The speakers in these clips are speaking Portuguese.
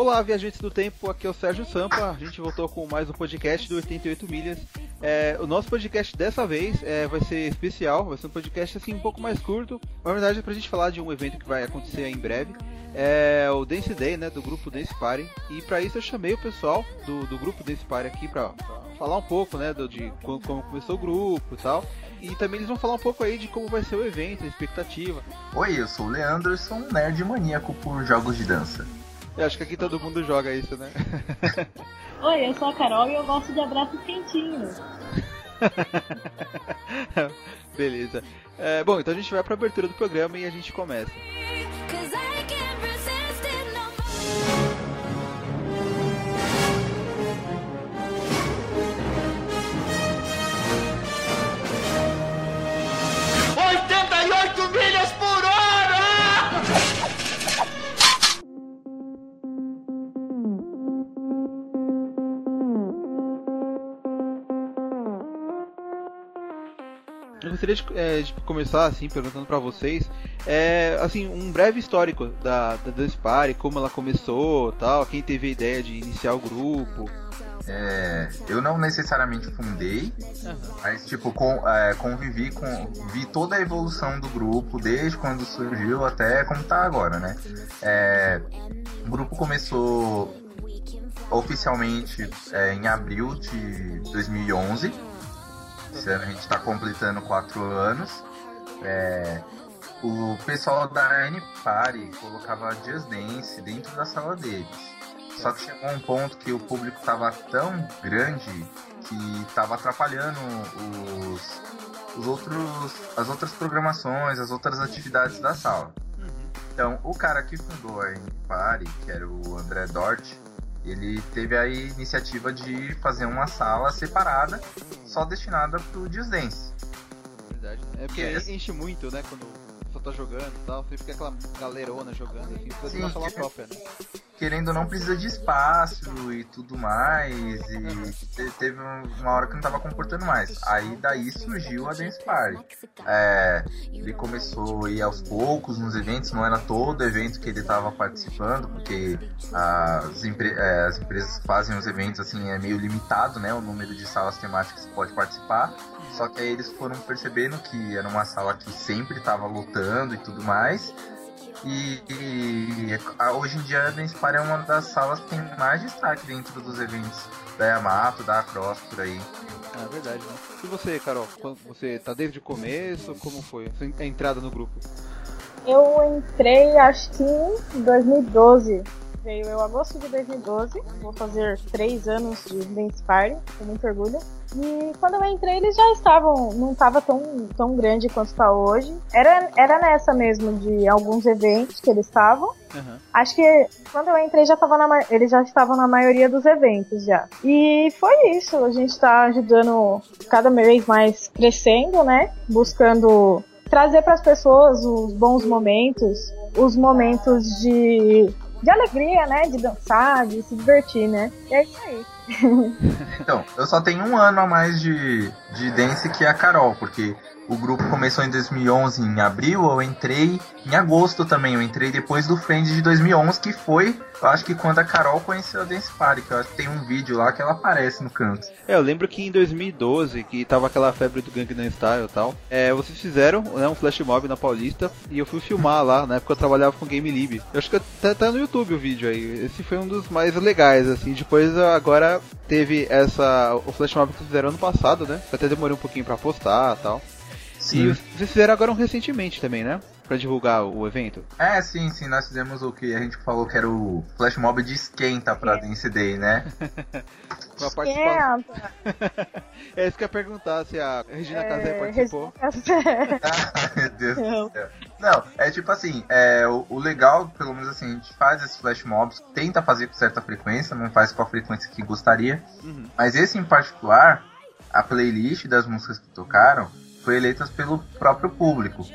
Olá, viajantes do tempo, aqui é o Sérgio Sampa. A gente voltou com mais um podcast do 88 Milhas. É, o nosso podcast dessa vez é, vai ser especial, vai ser um podcast assim um pouco mais curto. Na verdade, é pra gente falar de um evento que vai acontecer em breve. É o Dance Day, né, do grupo Dance Party. E para isso eu chamei o pessoal do, do grupo Dance Party aqui pra, pra falar um pouco, né, do, de como, como começou o grupo e tal. E também eles vão falar um pouco aí de como vai ser o evento, a expectativa. Oi, eu sou o um nerd maníaco por jogos de dança. Eu acho que aqui todo mundo joga isso, né? Oi, eu sou a Carol e eu gosto de abraços quentinhos. Beleza. É, bom, então a gente vai para a abertura do programa e a gente começa. Eu gostaria de, é, de começar assim perguntando para vocês, é, assim um breve histórico da, da Dance Party, como ela começou, tal, quem teve a ideia de iniciar o grupo. É, eu não necessariamente fundei, uhum. mas tipo com, é, convivi com, vi toda a evolução do grupo desde quando surgiu até como tá agora, né? É, o grupo começou oficialmente é, em abril de 2011 esse ano a gente está completando quatro anos. É, o pessoal da N-Party colocava Just Dance dentro da sala deles. Só que chegou um ponto que o público estava tão grande que estava atrapalhando os, os outros, as outras programações, as outras atividades da sala. Uhum. Então, o cara que fundou a N-Party, que era o André Dort, ele teve a iniciativa de fazer uma sala separada, só destinada pro Just Dance. Verdade. É porque enche muito, né? Quando só tá jogando e tal, sempre fica aquela galerona jogando, assim, precisa Sim, uma sala própria, né? querendo ou não precisa de espaço e tudo mais. E teve uma hora que não tava comportando mais. Aí daí surgiu a Dance Party. É, ele começou a ir aos poucos nos eventos, não era todo evento que ele tava participando, porque as, empre é, as empresas que fazem os eventos assim é meio limitado, né? O número de salas temáticas que pode participar. Só que aí eles foram percebendo que era uma sala que sempre estava lutando e tudo mais. E, e, hoje em dia a Denspar é uma das salas que tem mais destaque dentro dos eventos da Yamato, da Cross, por aí. É verdade, né? E você, Carol? Você tá desde o começo? Como foi a entrada no grupo? Eu entrei, acho que em 2012. Veio eu agosto de 2012. Vou fazer três anos de Dance Party, com muito orgulho. E quando eu entrei, eles já estavam, não estava tão, tão grande quanto está hoje. Era, era nessa mesmo, de alguns eventos que eles estavam. Uhum. Acho que quando eu entrei, já tava na, eles já estavam na maioria dos eventos já. E foi isso, a gente está ajudando cada vez mais crescendo, né? Buscando trazer para as pessoas os bons momentos, os momentos de, de alegria, né? De dançar, de se divertir, né? E é isso aí. então, eu só tenho um ano a mais de, de dance que a Carol, porque o grupo começou em 2011, em abril, eu entrei em agosto também, eu entrei depois do Friends de 2011, que foi, eu acho que quando a Carol conheceu a Dance Party, que eu acho que tem um vídeo lá que ela aparece no canto. É, eu lembro que em 2012, que tava aquela febre do Gangnam Style e tal, é, vocês fizeram né, um flash mob na Paulista, e eu fui filmar lá, na época eu trabalhava com Game Lib. Eu acho que até tá no YouTube o vídeo aí, esse foi um dos mais legais, assim, depois agora teve essa, o flash mob que fizeram ano passado, né, até demorei um pouquinho pra postar e tal. Sim. E vocês fizeram agora um recentemente também, né? Pra divulgar o evento. É, sim, sim. Nós fizemos o que a gente falou que era o Flash Mob de esquenta pra é. Dance Day, né? Com a participação. é isso que eu ia perguntar se a Regina é... Casé participou. ah, meu Deus do céu. Não, é tipo assim, é, o, o, legal, pelo menos assim, a gente faz esses flash mobs, tenta fazer com certa frequência, não faz com a frequência que gostaria. Uhum. Mas esse em particular, a playlist das músicas que tocaram, foi eleitas pelo próprio público.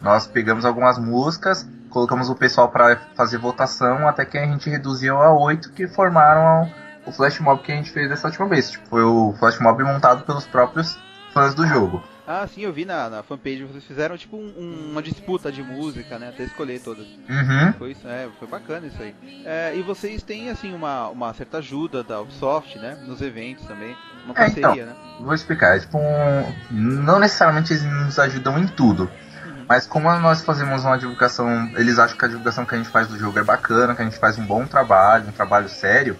Nós pegamos algumas músicas, colocamos o pessoal para fazer votação, até que a gente reduziu a oito que formaram o flash mob que a gente fez dessa última vez. Tipo, foi o flash mob montado pelos próprios fãs do jogo. Ah, sim, eu vi na, na fanpage, vocês fizeram tipo um, uma disputa de música, né? Até escolher todas. Uhum. Foi isso, é, foi bacana isso aí. É, e vocês têm assim uma, uma certa ajuda da Ubisoft, né? Nos eventos também. Uma É, parceria, então. né? Vou explicar. É tipo um... Não necessariamente eles nos ajudam em tudo. Mas como nós fazemos uma divulgação, eles acham que a divulgação que a gente faz do jogo é bacana, que a gente faz um bom trabalho, um trabalho sério.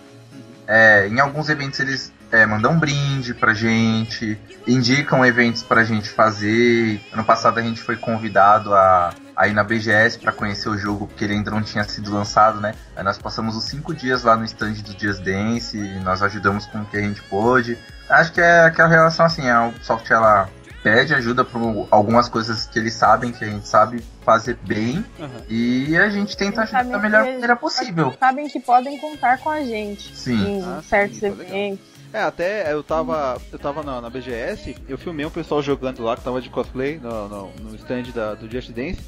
é, em alguns eventos eles é, mandam brinde pra gente, indicam eventos pra gente fazer. Ano passado a gente foi convidado a, a ir na BGS pra conhecer o jogo, porque ele ainda não tinha sido lançado, né? Aí nós passamos os cinco dias lá no stand do Dias Dance, e nós ajudamos com o que a gente pôde. Acho que é aquela relação assim, a Ubisoft ela pede ajuda para algumas coisas que eles sabem que a gente sabe fazer bem Aham. e a gente tenta Eles ajudar da melhor que- maneira possível. Sabem que podem contar com a gente Sim. em Ah, sim, certos legal. eventos. É, até eu tava. Eu tava na, na BGS, eu filmei um pessoal jogando lá que tava de cosplay no, no, no stand da, do Just Dance.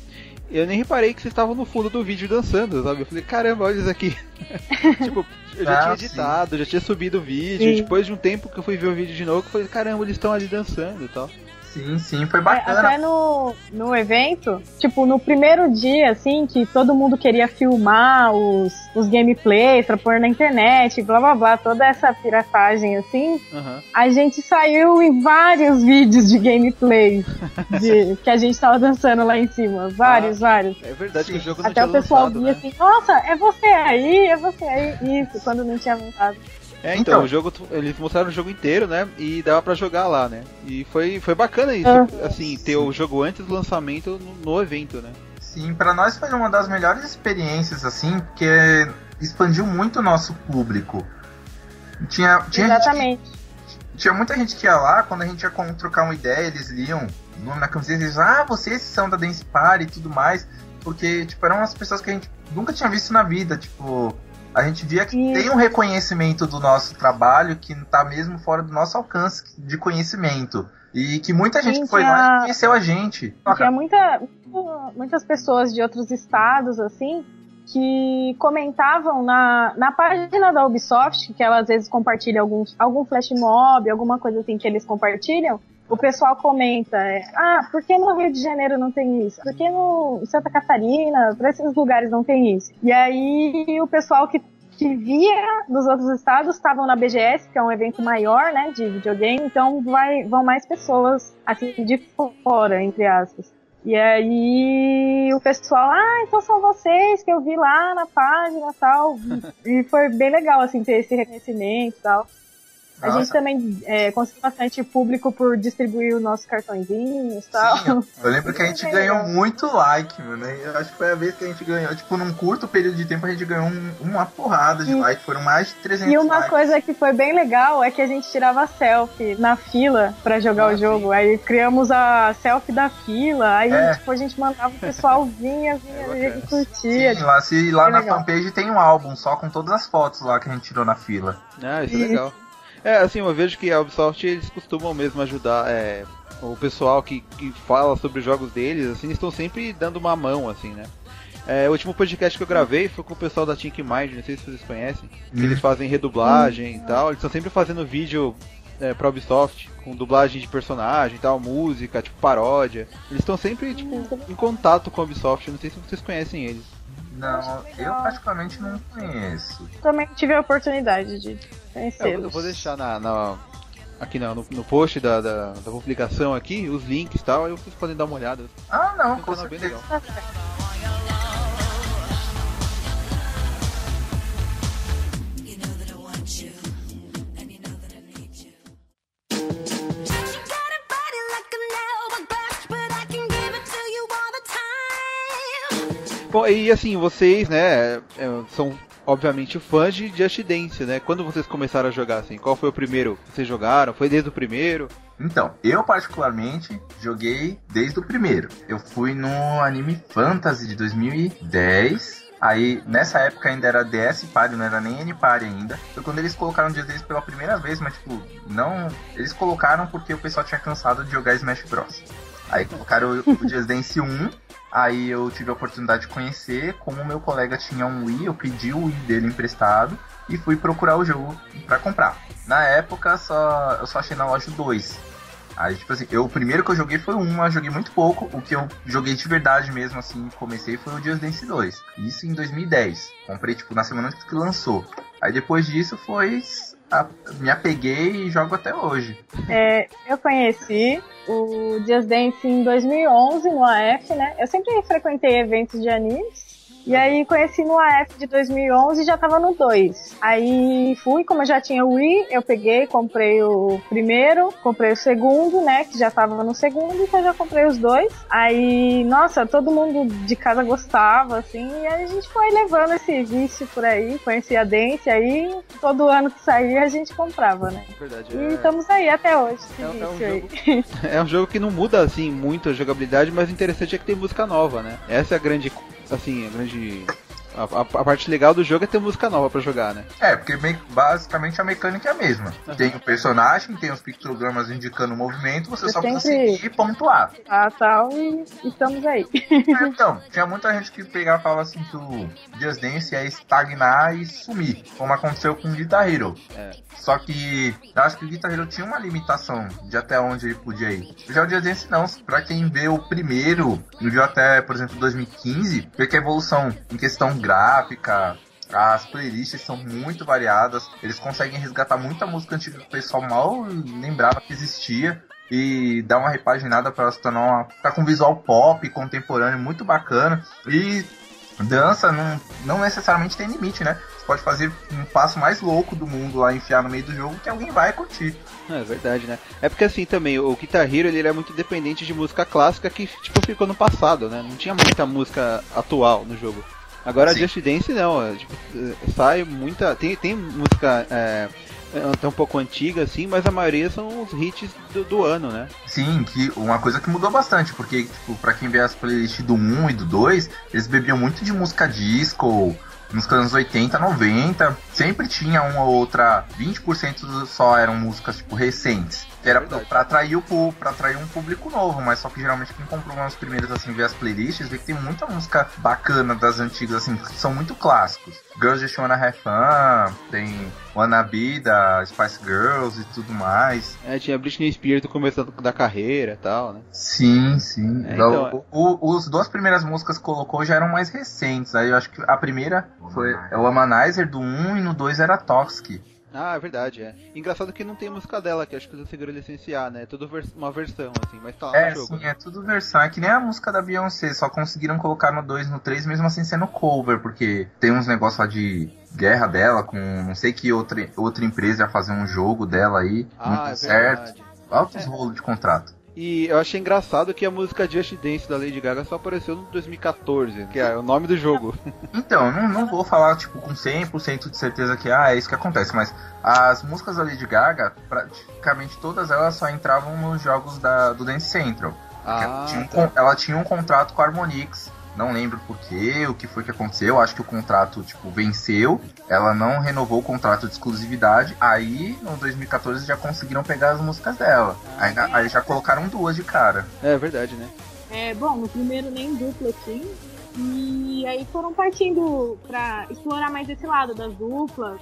Eu nem reparei que vocês estavam no fundo do vídeo dançando, sabe? Eu falei, caramba, olha isso aqui. tipo, eu já Ah, tinha sim. editado, já tinha subido o vídeo. Sim. Depois de um tempo que eu fui ver o vídeo de novo, eu falei, caramba, eles estão ali dançando e tal. Sim, sim, foi É, bacana. Até no, no evento, tipo, no primeiro dia, assim, que todo mundo queria filmar os, os gameplays pra pôr na internet, blá blá blá, toda essa piratagem, assim, Aham. a gente saiu em vários vídeos de gameplay de, que a gente tava dançando lá em cima. Vários, vários. É verdade que o jogo não Até tinha o pessoal lançado, via né? assim, nossa, é você aí, é você aí. Isso, quando não tinha lançado. É, então, Então. o jogo, eles mostraram o jogo inteiro, né? E dava pra jogar lá, né? E foi, foi bacana isso, Ah. assim, ter o jogo antes do lançamento no, no evento, né? Sim, pra nós foi uma das melhores experiências, assim, porque expandiu muito o nosso público. Tinha, tinha, gente que- Exatamente. tinha muita gente que ia lá, quando a gente ia com- trocar uma ideia, eles liam o nome na camiseta, eles ah, vocês são da Dance Party e tudo mais, porque, tipo, eram umas pessoas que a gente nunca tinha visto na vida, tipo, a gente via que tem um reconhecimento do nosso trabalho que tá mesmo fora do nosso alcance de conhecimento. E que muita gente que foi tinha- lá conheceu a gente. Tinha muita, muitas pessoas de outros estados, assim, que comentavam na, na página da Ubisoft, que ela às vezes compartilha alguns, algum flash mob, alguma coisa assim que eles compartilham. O pessoal comenta, é, ah, por que no Rio de Janeiro não tem isso? Por que no Santa Catarina, por esses lugares não tem isso? E aí o pessoal que, que via dos outros estados estavam na BGS, que é um evento maior, né, de videogame, então vai, vão mais pessoas, assim, de fora, entre aspas. E aí o pessoal, ah, então são vocês que eu vi lá na página e tal. e foi bem legal, assim, ter esse reconhecimento e tal. A Nossa. gente também é, conseguiu bastante público por distribuir os nossos cartõezinhos e tal. Sim, eu lembro que a gente ganhou muito like, mano. Eu acho que foi a vez que a gente ganhou. Tipo, num curto período de tempo a gente ganhou um- uma porrada de E- like. Foram mais de 300 E uma likes. coisa que foi bem legal é que a gente tirava selfie na fila pra jogar Ah, o jogo. Aí criamos a selfie da fila, aí É. tipo, a gente mandava o pessoal vinha, vinha, É e curtia. Sim, lá, se, lá Foi na legal. fanpage tem um álbum só com todas as fotos lá que a gente tirou na fila. Ah, isso é Isso. legal. É, assim, eu vejo que a Ubisoft eles costumam mesmo ajudar é, o pessoal que, que fala sobre os jogos deles, assim, estão sempre dando uma mão, assim, né? É, o último podcast que eu gravei foi com o pessoal da Think Mind, não sei se vocês conhecem, que Hum. eles fazem redublagem e tal, eles estão sempre fazendo vídeo é, pra Ubisoft, com dublagem de personagem e tal, música, tipo paródia. Eles estão sempre, tipo, em contato com a Ubisoft, eu não sei se vocês conhecem eles. Não, eu particularmente não conheço. Também tive a oportunidade de Eu, vou- conhecê-los. eu vou deixar na, na- aqui na- no, no post da, da, da publicação aqui, os links e tal, aí vocês podem dar uma olhada. Ah, não, com canal bem certeza. legal. Tá. Bom, e assim, vocês, né, é, são obviamente fãs de Just Dance, né? Quando vocês começaram a jogar, assim, qual foi o primeiro que vocês jogaram? Foi desde o primeiro? Então, eu particularmente joguei desde o primeiro. Eu fui no Anime Fantasy de 2010. Aí, nessa época ainda era DS Party, não era nem N Party ainda. Foi quando eles colocaram Just Dance pela primeira vez, mas tipo, não. Eles colocaram porque o pessoal tinha cansado de jogar Smash Bros. Aí colocaram o o Just Dance 1. Aí eu tive a oportunidade de conhecer. Como meu colega tinha um Wii, eu pedi o Wii dele emprestado e fui procurar o jogo pra comprar. Na época só eu só achei na loja 2. Aí, tipo assim, eu, o primeiro que eu joguei foi um, mas joguei muito pouco. O que eu joguei de verdade mesmo, assim, comecei foi o Just Dance 2. Isso em 2010. Comprei, tipo, na semana que lançou. Aí depois disso foi. a- me apeguei e jogo até hoje. É, eu conheci o Just Dance em 2011 no AF, né? Eu sempre frequentei eventos de animes. E aí conheci no AF de 2011 e já tava no 2. Aí fui, como eu já tinha o Wii, eu peguei, comprei o primeiro, comprei o segundo, né? Que já tava no segundo, então já comprei os dois. Aí, nossa, todo mundo de casa gostava, assim, e aí a gente foi levando esse vício por aí, conheci a Dance, aí todo ano que saía a gente comprava, né? Verdade. E é- estamos aí até hoje, esse É, é um vício aí. jogo, é um jogo que não muda assim muito a jogabilidade, mas o interessante é que tem música nova, né? Essa é a grande, assim, a grande a, a- a parte legal do jogo é ter música nova pra jogar, né? É, porque me- basicamente a mecânica é a mesma. Tem o personagem, tem os pictogramas indicando o movimento, você Eu só precisa seguir e pontuar. Ah, tal, e estamos aí. Então, tinha muita gente que pegava e falava assim que o Just Dance ia estagnar e sumir, como aconteceu com o Guitar Hero. É. Só que eu acho que o Guitar Hero tinha uma limitação de até onde ele podia ir. Já o Just Dance não, pra quem vê o primeiro, e viu até, por exemplo, 2015, vê que a evolução em questão gráfica, as playlists são muito variadas, eles conseguem resgatar muita música antiga que o pessoal mal lembrava que existia e dar uma repaginada para se tornar uma, ficar com visual pop contemporâneo muito bacana e dança não, não necessariamente tem limite, né? Você pode fazer um passo mais louco do mundo lá enfiar no meio do jogo que alguém vai curtir. É verdade, né? É porque assim também, o Guitar Hero ele é muito dependente de música clássica que tipo ficou no passado, né? Não tinha muita música atual no jogo. Agora Sim. a Just Dance não, é, tipo, é, sai muita. Tem, tem música é, até um pouco antiga, assim, mas a maioria são os hits do, do ano, né? Sim, que uma coisa que mudou bastante, porque, tipo, pra quem vê as playlists do 1 e do 2, eles bebiam muito de música disco, dos anos 80, 90. Sempre tinha uma ou outra, 20% só eram músicas, tipo, recentes. Que era pra atrair o pra atrair um público novo, mas só que geralmente quem comprou umas primeiras assim, vê as playlists, vê que tem muita música bacana das antigas, assim, que são muito clássicos. Girls Just Wanna Have Fun, tem Wannabe da Spice Girls e tudo mais. É, tinha Britney Spears no começo da, carreira e tal, né? Sim, sim. É, então- O- o- os duas primeiras músicas que colocou já eram mais recentes. Aí eu acho que a primeira foi é o Amanizer do 1 e no 2 era Toxic. Ah, é verdade, é. Engraçado que não tem música dela, que acho que eles conseguiram licenciar, né? É tudo vers- uma versão, assim, mas tá lá É, no jogo. sim, é tudo versão. É que nem a música da Beyoncé, só conseguiram colocar no 2 e no 3, mesmo assim sendo cover, porque tem uns negócios lá de guerra dela com não sei que outra, outra empresa ia fazer um jogo dela aí. Ah, muito é certo. verdade. Altos É. rolos de contrato. E eu achei engraçado que a música Just Dance da Lady Gaga só apareceu no 2014, que é o nome do jogo. Então, não, não vou falar tipo com 100% de certeza que ah, é isso que acontece, mas as músicas da Lady Gaga, praticamente todas elas só entravam nos jogos da, do Dance Central. Porque ela, Ah, tinha um, tá. ela tinha um contrato com a Harmonix. Não lembro por quê, o que foi que aconteceu. Acho que o contrato, tipo, venceu. Ela não renovou o contrato de exclusividade. Aí, no 2014, já conseguiram pegar as músicas dela. Aí, aí já colocaram duas de cara. É verdade, né? É, bom, no primeiro nem dupla tinha. E aí foram partindo pra explorar mais esse lado das duplas,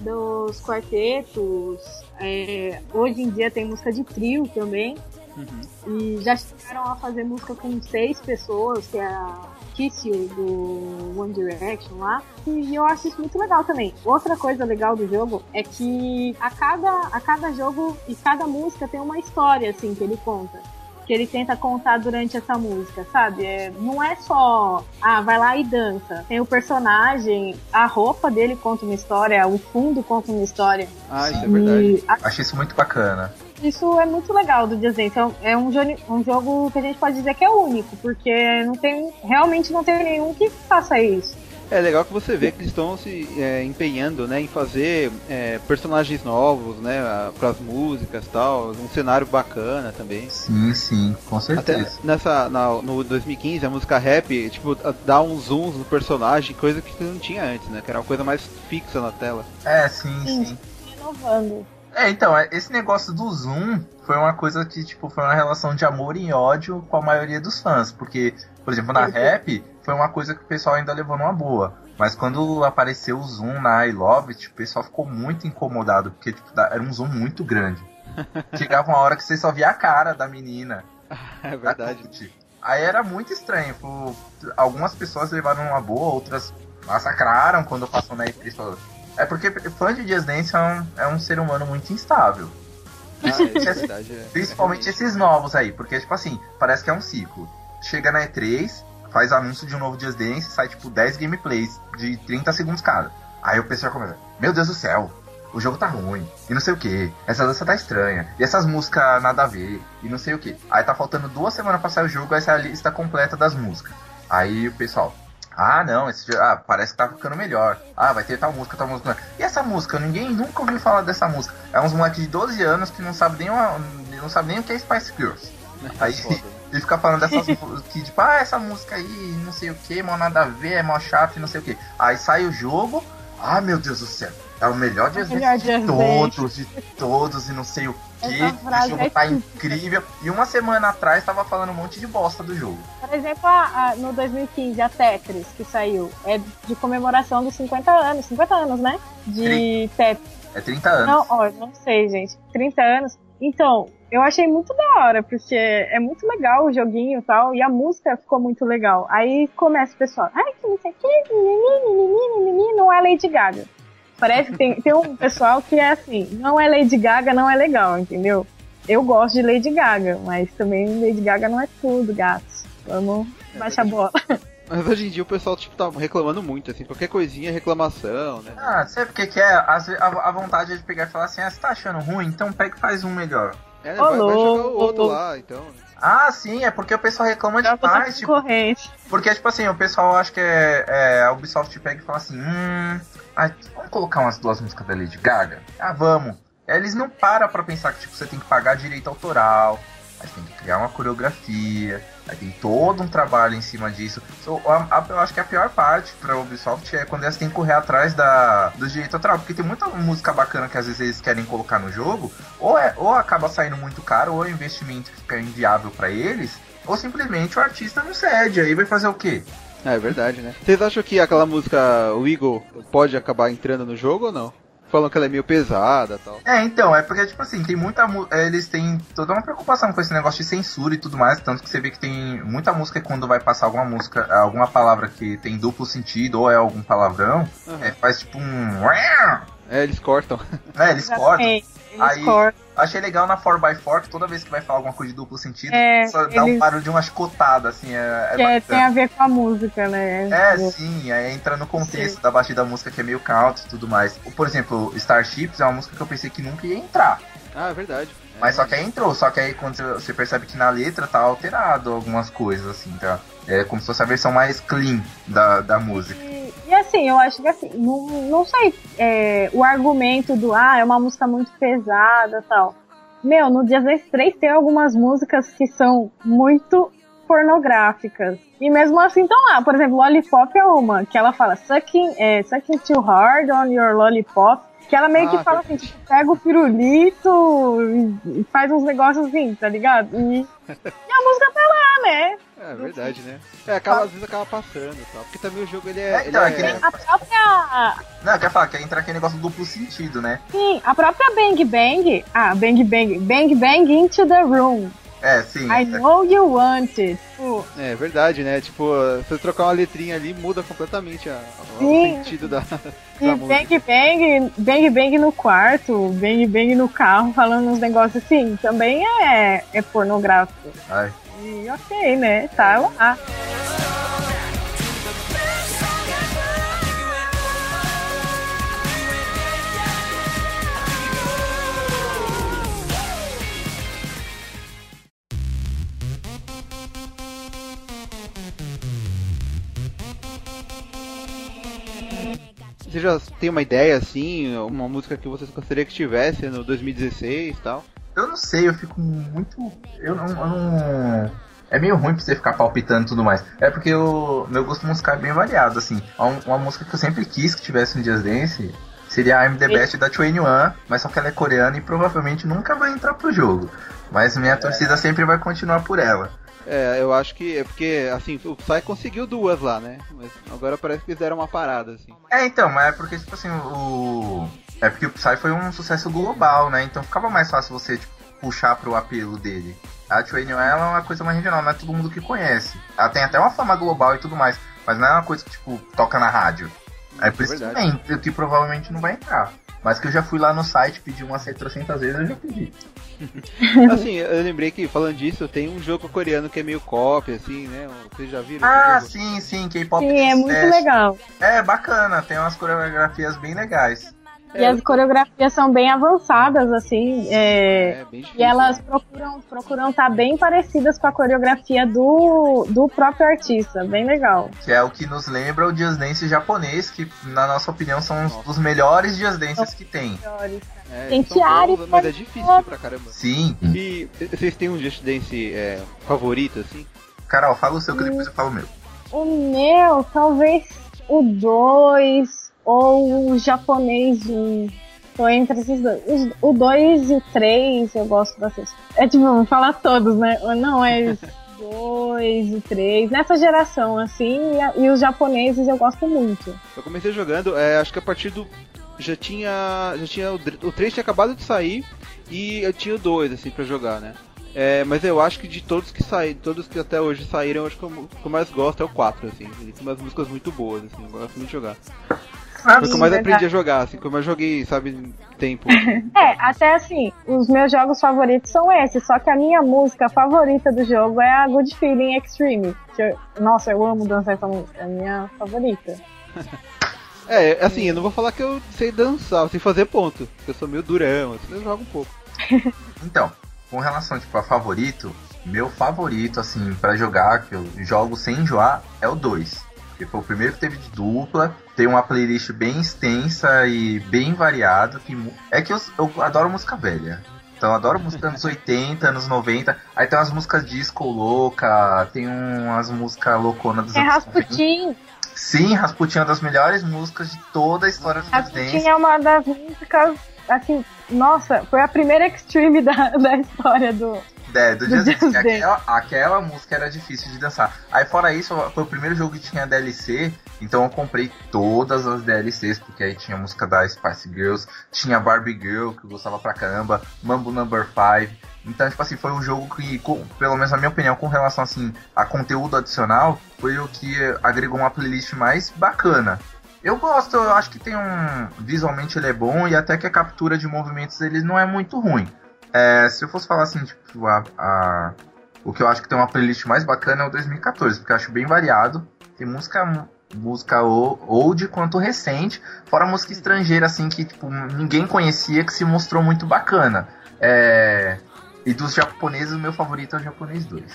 dos quartetos. É, hoje em dia tem música de trio também. Uhum. E já chegaram a fazer música com seis pessoas, que é a Kiss You do One Direction lá. E eu acho isso muito legal também. Outra coisa legal do jogo é que a cada, a cada jogo e cada música tem uma história, assim, que ele conta. Que ele tenta contar durante essa música, sabe? É, não é só, ah, vai lá e dança. Tem o personagem, a roupa dele conta uma história, o fundo conta uma história. Ah, isso é verdade. E a Achei isso muito bacana. Isso é muito legal do Just Dance. É um- um, jo- jogo que a gente pode dizer que é único, porque não tem, realmente não tem nenhum que faça isso. É legal que você vê que eles estão se é, empenhando, né, em fazer é, personagens novos, né, para as músicas e tal, um cenário bacana também. Sim, sim, com Até certeza. nessa na- no 2015 a música rap, tipo, dá uns zooms no personagem, coisa que não tinha antes, né, que era uma coisa mais fixa na tela. É, sim, Sim. sim. Inovando. É, então, é, esse negócio do Zoom foi uma coisa que, tipo, foi uma relação de amor e ódio com a maioria dos fãs. Porque, por exemplo, na rap, foi uma coisa que o pessoal ainda levou numa boa. Mas quando apareceu o Zoom na I Love It, o pessoal ficou muito incomodado, porque tipo, era um zoom muito grande. Chegava uma hora que você só via a cara da menina. É da verdade. Aí era muito estranho. pô, algumas pessoas levaram uma boa, outras massacraram quando passou na E3. É porque fã de Just Dance é um, é um ser humano muito instável. Ah, isso é verdade. é. Principalmente É, esses novos aí, porque, tipo assim, parece que é um ciclo. Chega na E3, faz anúncio de um novo Just Dance, sai, tipo, 10 gameplays de 30 segundos cada. Aí o pessoal começa, meu Deus do céu, o jogo tá ruim, e não sei o que, essa dança tá estranha, e essas músicas nada a ver, e não sei o que. Aí tá faltando duas semanas pra sair o jogo, essa é a lista completa das músicas. Aí o pessoal, ah não, esse jogo, ah, parece que tá ficando melhor. Ah, vai ter tal música, tal música. E essa música? Ninguém nunca ouviu falar dessa música. É uns moleques de 12 anos que não sabe nem, uma, não sabe nem o que é Spice Girls. Aí ele fica falando dessas músicas que, tipo, ah, essa música aí, não sei o que, mal nada a ver, é mal chato e não sei o que. Aí sai o jogo, ah, meu Deus do céu, é o melhor Just melhor Dance de todos, de todos e não sei o que. O jogo é tá incrível. E uma semana atrás tava falando um monte de bosta do jogo. Por exemplo, a- a- no 2015, a Tetris, que saiu, é de comemoração dos 50 anos. 50 anos, né? De Tetris. É 30 anos. Não, ó, não sei, gente. 30 anos. Então, eu achei muito da hora, porque é muito legal o joguinho e tal, e a música ficou muito legal. Aí começa o pessoal, ai, que não sei o que, mimimi, mimimi, mimimi, não é Lady Gaga. Parece que tem, tem um pessoal que é assim, não é Lady Gaga, não é legal, entendeu? Eu gosto de Lady Gaga, mas também Lady Gaga não é tudo, gatos. Vamos baixar a bola. Mas hoje em dia o pessoal, tipo, tá reclamando muito, assim, qualquer coisinha é reclamação, né? Ah, sabe o que, que é? A, a vontade é de pegar e falar assim, ah, você tá achando ruim? Então pega e faz um melhor. É, Ô, vai, vai jogar o outro lá, então. Ah, sim, é porque o pessoal reclama outra demais, tipo. Porque, tipo assim, o pessoal acha que é, é, a Ubisoft pega e fala assim, hum, ai, vamos colocar umas duas músicas da Lady Gaga? Ah, vamos. Eles não param pra pensar que, tipo, você tem que pagar direito autoral, aí tem que criar uma coreografia, aí tem todo um trabalho em cima disso. So, a- a- eu acho que a pior parte pra Ubisoft é quando eles têm que correr atrás da, do direito autoral, porque tem muita música bacana que às vezes eles querem colocar no jogo, ou, é, ou acaba saindo muito caro, ou é um investimento que fica inviável pra eles, ou simplesmente o artista não cede, aí vai fazer o quê? É, é verdade, né? Vocês acham que aquela música o Eagle pode acabar entrando no jogo ou não? Falam que ela é meio pesada e tal. É, então, é porque, tipo assim, tem muita mu- é, Eles têm toda uma preocupação com esse negócio de censura e tudo mais. Tanto que você vê que tem muita música quando vai passar alguma música, alguma palavra que tem duplo sentido ou é algum palavrão, Aham. é, faz tipo um. É, eles cortam. É, eles cortam. Exatamente. Eles Aí- cortam. Achei legal na 4x4 que toda vez que vai falar alguma coisa de duplo sentido, É, só dá um barulho de uma chicotada, assim, é, é é- tem a ver com a música, né? É, sim, aí entra no contexto Sim. da batida da música que é meio country e tudo mais. Por exemplo, Starships é uma música que eu pensei que nunca ia entrar. Ah, é verdade. Mas só que aí entrou, só que aí quando você- percebe que na letra tá alterado algumas coisas, assim, tá? É como se fosse a versão mais clean da, da música. E, e assim, eu acho que assim, não, não sei, é, o argumento do ah, é uma música muito pesada tal. Meu, no Dia 3 tem algumas músicas que são muito pornográficas. E mesmo assim estão lá. Por exemplo, Lollipop é uma, que ela fala sucking, é, sucking too hard on your lollipop. Que ela meio Ah, que fala assim, verdade. tipo, pega o pirulito e, faz uns negócios assim, tá ligado? E, e a música tá lá, né? É verdade, né? É, acaba, às vezes acaba passando e tal. Porque também o jogo ele é. É, então, ele é que é- nem- A própria Não, quer falar que aí entra aquele negócio do duplo sentido, né? Sim, a própria Bang Bang. Ah, Bang Bang. Bang Bang into the room. É, sim. I know you want it. Tipo, É verdade, né? Tipo, se você trocar uma letrinha ali, muda completamente a- o Sim. sentido da, da e música. Bang Bang, Bang Bang no quarto, Bang Bang no carro, falando uns negócios assim, também é, é pornográfico. Ai. E ok, né? Tá lá. Você já tem uma ideia assim, uma música que vocês gostariam que tivesse no 2016 e tal? Eu não sei, eu fico muito. Eu não. eu não- É meio ruim pra você ficar palpitando e tudo mais. É porque o meu gosto musical é bem variado, assim. Uma, uma música que eu sempre quis que tivesse no Just Dance seria I'm the Best da 21, mas só que ela é coreana e provavelmente nunca vai entrar pro jogo. Mas minha torcida sempre vai continuar por ela. É, eu acho que é porque, assim, o Psy conseguiu duas lá, né? Mas agora parece que deram uma parada, assim. É, então, mas é porque, tipo assim, o. É porque o Psy foi um sucesso global, né? Então ficava mais fácil você tipo, puxar pro apelo dele. A 21 ela é uma coisa mais regional, não é todo mundo que conhece. Ela tem até uma fama global e tudo mais, mas não é uma coisa que, tipo, toca na rádio. É por isso que, verdade. vem, que provavelmente não vai entrar. Mas que eu já fui lá no site, pedi umas 700 vezes, eu já pedi. Assim, eu lembrei que, falando disso, tem um jogo coreano que é meio cópia, assim, né? Vocês já viram? Ah, sim, sim, K-pop. Sim, é muito legal. É, bacana, tem umas coreografias bem legais. E as coreografias são bem avançadas, assim. é, É, bem difícil. E elas procuram procuram estar bem parecidas com a coreografia do, do próprio artista. Bem legal. Que é o que nos lembra o Just Dance japonês, que na nossa opinião são os dos melhores Just Dances que tem. É, Tem bons, mas é difícil pra caramba. Sim. E vocês têm um Just Dance é, favorito, assim? Carol, fala o seu que depois eu falo o meu. O meu, talvez o 2 ou o japonês 1. Tô entre esses dois. O 2 e o 3 eu gosto bastante. É tipo, vamos falar todos, né? Não, é o 2 e 3. Nessa geração, assim, e, e os japoneses eu gosto muito. Eu comecei jogando, é, acho que a partir do. Já tinha. Já tinha. O, dr- o 3 tinha acabado de sair e eu tinha o 2, assim, pra jogar, né? É, mas eu acho que de todos que saíram, todos que até hoje saíram, acho que o que eu mais gosto é o 4, assim. Ele tem umas músicas muito boas, assim, eu gosto muito de jogar. Foi o que eu mais aprendi a jogar, assim, que eu mais joguei, sabe, tempo. É, até assim, os meus jogos favoritos são esses, só que a minha música favorita do jogo é a Good Feeling Extreme. que eu- nossa, eu amo dançar essa música, é a minha favorita. É, assim, eu não vou falar que eu sei dançar, eu sei fazer ponto. Eu sou meio durão, assim, eu jogo um pouco. Então, com relação tipo, a favorito, meu favorito, assim, pra jogar, que eu jogo sem enjoar, é o 2. Que foi o primeiro que teve de dupla, tem uma playlist bem extensa e bem variada. Que, mu- é que eu, eu adoro música velha. Então eu adoro música anos 80, anos 90. Aí tem umas músicas disco louca, tem umas músicas louconas dos É anos 90. Rasputin. Sim, Rasputin é uma das melhores músicas de toda a história do Rasputin Dance. é uma das músicas, assim, nossa, foi a primeira extreme da, da história do. É, do Just Dance. Aquela, aquela música era difícil de dançar. Aí fora isso, foi o primeiro jogo que tinha DLC, então eu comprei todas as DLCs, porque aí tinha música da Spice Girls, tinha Barbie Girl, que eu gostava pra caramba, Mambo Number 5. Então, tipo assim, foi um jogo que, com- pelo menos na minha opinião, com relação assim a conteúdo adicional, foi o que agregou uma playlist mais bacana. Eu gosto, eu acho que tem um. Visualmente ele é bom e até que a captura de movimentos ele não é muito ruim. É, se eu fosse falar assim, tipo, a, a- o que eu acho que tem uma playlist mais bacana é o 2014, porque eu acho bem variado. Tem música música old quanto recente, fora música estrangeira, assim, que tipo, ninguém conhecia, que se mostrou muito bacana. É, e dos japoneses, o meu favorito é o japonês 2.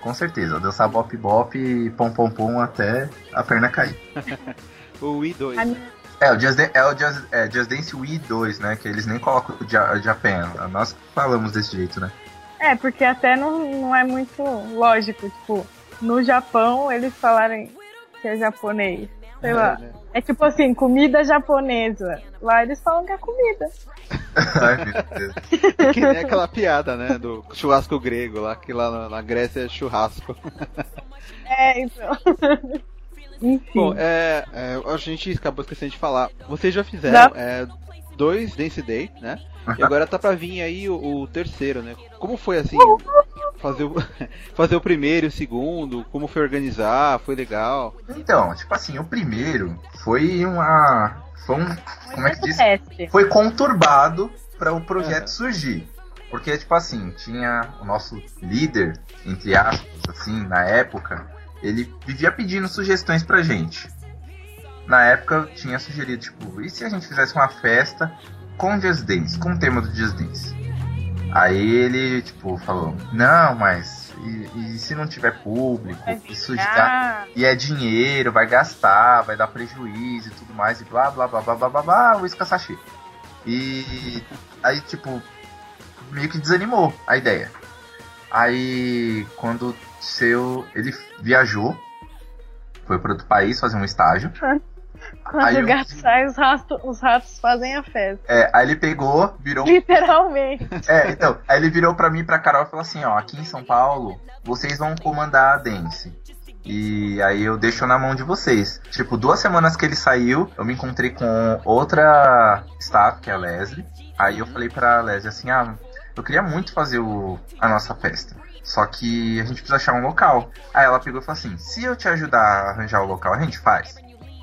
Com certeza, dançar bop bop e pom pom pom até a perna cair. O Wii 2. A né? É, o Just, Dan- é o Just, é, Just Dance Wii 2, né? Que eles nem colocam o Ja- Japan. Nós falamos desse jeito, né? É, porque até não, não é muito lógico, tipo, no Japão eles falarem que é japonês. Sei É, lá. né? É tipo assim, comida japonesa. Lá eles falam que é comida. Ai, meu Deus. Que nem aquela piada, né? Do churrasco grego lá, que lá na, na Grécia é churrasco. É, então. Enfim. Bom, é, é, a gente acabou esquecendo de falar. Vocês já fizeram é, dois Dance Day, né? E agora tá pra vir aí o, o terceiro, né? Como foi assim? Fazer o, fazer o primeiro e o segundo? Como foi organizar? Foi legal? Então, tipo assim, o primeiro foi uma. Foi um. Como é que diz? Foi conturbado para o projeto Aham. surgir. Porque, tipo assim, tinha o nosso líder, entre aspas, assim, na época, ele vivia pedindo sugestões pra gente. Na época eu tinha sugerido, tipo, e se a gente fizesse uma festa com Just Dance, com o tema do Just Dance? Aí ele, tipo, falou, não, mas e, e se não tiver público? Isso já, e é dinheiro, vai gastar, vai dar prejuízo e tudo mais, e blá blá blá blá blá blá blá, o Sashi. E aí, tipo, meio que desanimou a ideia. Aí, quando seu. Ele viajou, foi para outro país fazer um estágio. Quando Aí o eu- gato sai, os ratos, os ratos fazem a festa. É, aí ele pegou, virou. Literalmente. É, então, aí ele virou pra mim e pra Carol e falou assim: ó, aqui em São Paulo, vocês vão comandar a dance. E aí eu deixo na mão de vocês. Tipo, duas semanas que ele saiu, eu me encontrei com outra staff, que é a Leslie. Aí eu falei pra Leslie assim, ah, eu queria muito fazer o, a nossa festa. Só que a gente precisa achar um local. Aí ela pegou e falou assim: se eu te ajudar a arranjar o local, a gente faz.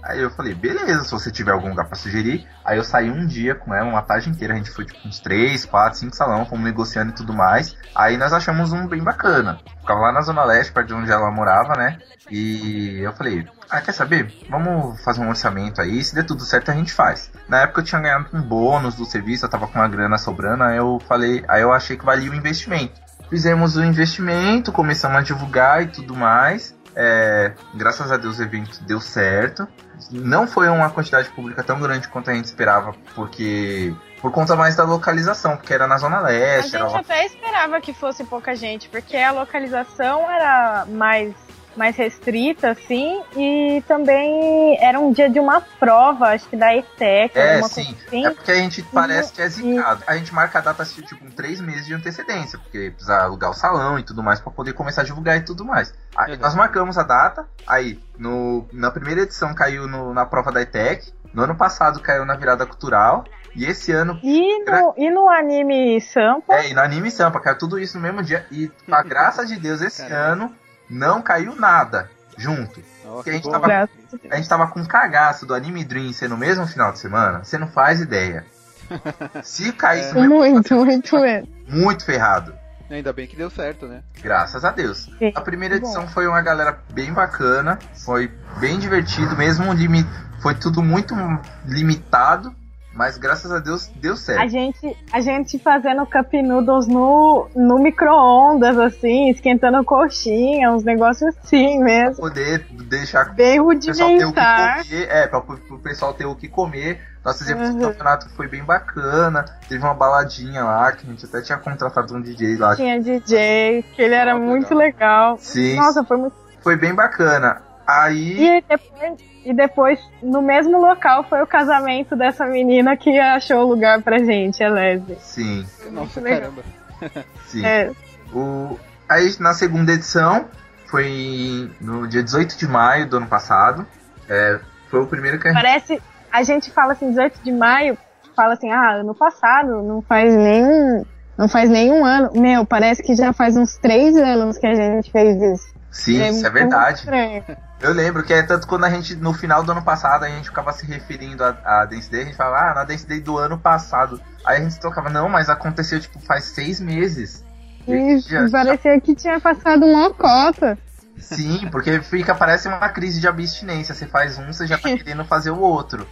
Aí eu falei, beleza, se você tiver algum lugar pra sugerir. Aí eu saí um dia com ela, uma tarde inteira, a gente foi tipo uns 3, 4, 5 salão, fomos negociando e tudo mais. Aí nós achamos um bem bacana. Ficava lá na Zona Leste, perto de onde ela morava, né? E eu falei, ah, quer saber? Vamos fazer um orçamento aí, se der tudo certo a gente faz. Na época eu tinha ganhado um bônus do serviço, eu tava com uma grana sobrando, aí eu falei, aí eu achei que valia o investimento. Fizemos o investimento, começamos a divulgar e tudo mais. É, graças a Deus o evento deu certo. Não foi uma quantidade pública tão grande quanto a gente esperava, porque por conta mais da localização, porque era na Zona A Leste. gente Era até esperava que fosse pouca gente, porque a localização era mais, mais restrita, assim, e também era um dia de uma prova, acho que da ETEC, É, sim. assim. É porque a gente parece que é E- zicado. A gente marca a data assim, tipo com três meses de antecedência, porque precisa alugar o salão e tudo mais pra poder começar a divulgar e tudo mais. Aí Uhum. nós marcamos a data, aí no, na primeira edição caiu no- na prova da ETEC, no ano passado caiu na virada cultural, e esse ano E no, e no anime Sampa, É, e no Anime Sampa, caiu tudo isso no mesmo dia. E, com a graça de Deus, esse Caramba. ano não caiu nada junto. Nossa, Que a gente tava- a gente tava com um cagaço do Anime Dream ser no mesmo final de semana, você não faz ideia. Se caísse mesmo Muito, muito muito ferrado. Ainda bem que deu certo, né? Graças a Deus. Sim, A primeira edição foi uma galera bem bacana, foi bem divertido, mesmo limi foi tudo muito limitado, mas graças a Deus deu A certo. gente, a gente fazendo cup noodles no, no micro-ondas, assim, esquentando coxinha, uns negócios assim mesmo. Poder deixar Bem o pessoal ter o que rudimentar. comer, é, para o pessoal ter o que comer. Nós fizemos um Uhum. campeonato que foi bem bacana. Teve uma baladinha lá, que a gente até tinha contratado um DJ lá. Tinha DJ, que ele era Ah, muito legal. Sim, Nossa, foi muito. foi bem bacana. Aí, E depois, e depois, no mesmo local, foi o casamento dessa menina que achou o lugar pra gente, a Leslie. sim, Nossa, caramba. sim. É, O, aí na segunda edição, foi no dia 18 de maio do ano passado. É, foi o primeiro que a gente. parece. A gente fala assim, 18 de maio, fala assim, ah, ano passado, não faz nenhum. Não faz nenhum ano. Meu, parece que já faz uns três anos que a gente fez isso. Sim, isso é verdade. estranho. Eu lembro que é tanto quando a gente, no final do ano passado, a gente ficava se referindo à, à Dance Day, a gente falava, ah, na Dance Day do ano passado. Aí a gente tocava, não, mas aconteceu, tipo, faz seis meses. Isso, Já- parecia que tinha passado uma cota. Sim, porque fica, parece uma crise de abstinência. Você faz um, você já tá querendo fazer o outro.